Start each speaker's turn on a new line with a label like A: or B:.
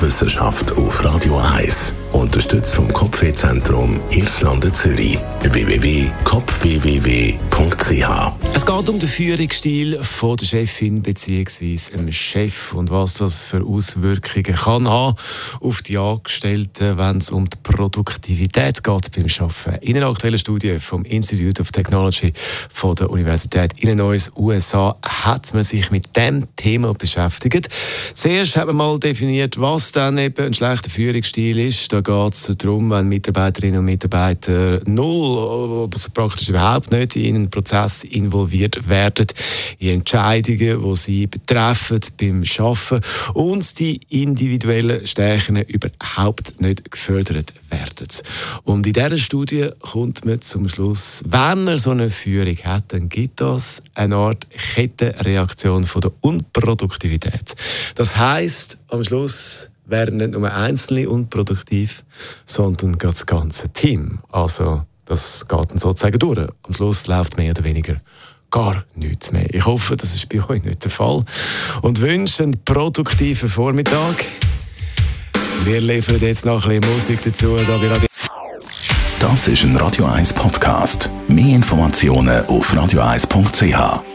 A: Wissenschaft auf Radio 1. Unterstützt vom Kopfwehzentrum Irlande Zürich. www.kopfwww.ch
B: Es geht um den Führungsstil von der Chefin bzw. dem Chef und was das für Auswirkungen kann haben auf die Angestellten, wenn es um die Produktivität geht beim Arbeiten. In einer aktuellen Studie vom Institute of Technology von der Universität Illinois, USA, hat man sich mit dem Thema beschäftigt. Zuerst hat man mal definiert, was dann eben ein schlechter Führungsstil ist. Da geht es darum, wenn Mitarbeiterinnen und Mitarbeiter null, praktisch überhaupt nicht in einen Prozess involviert werden, in Entscheidungen, die sie betreffen beim Arbeiten und die individuellen Stärken überhaupt nicht gefördert werden. Und in dieser Studie kommt man zum Schluss, wenn man so eine Führung hat, dann gibt das eine Art Kettenreaktion von der Unproduktivität. Das heißt am Schluss werden nicht nur Einzelne unproduktiv, sondern das ganze Team. Also das geht dann sozusagen durch. Am Schluss läuft mehr oder weniger gar nichts mehr. Ich hoffe, das ist bei euch nicht der Fall. Und wünsche einen produktiven Vormittag. Wir liefern jetzt noch ein bisschen Musik dazu.
A: Das ist ein Radio 1 Podcast. Mehr Informationen auf radio1.ch.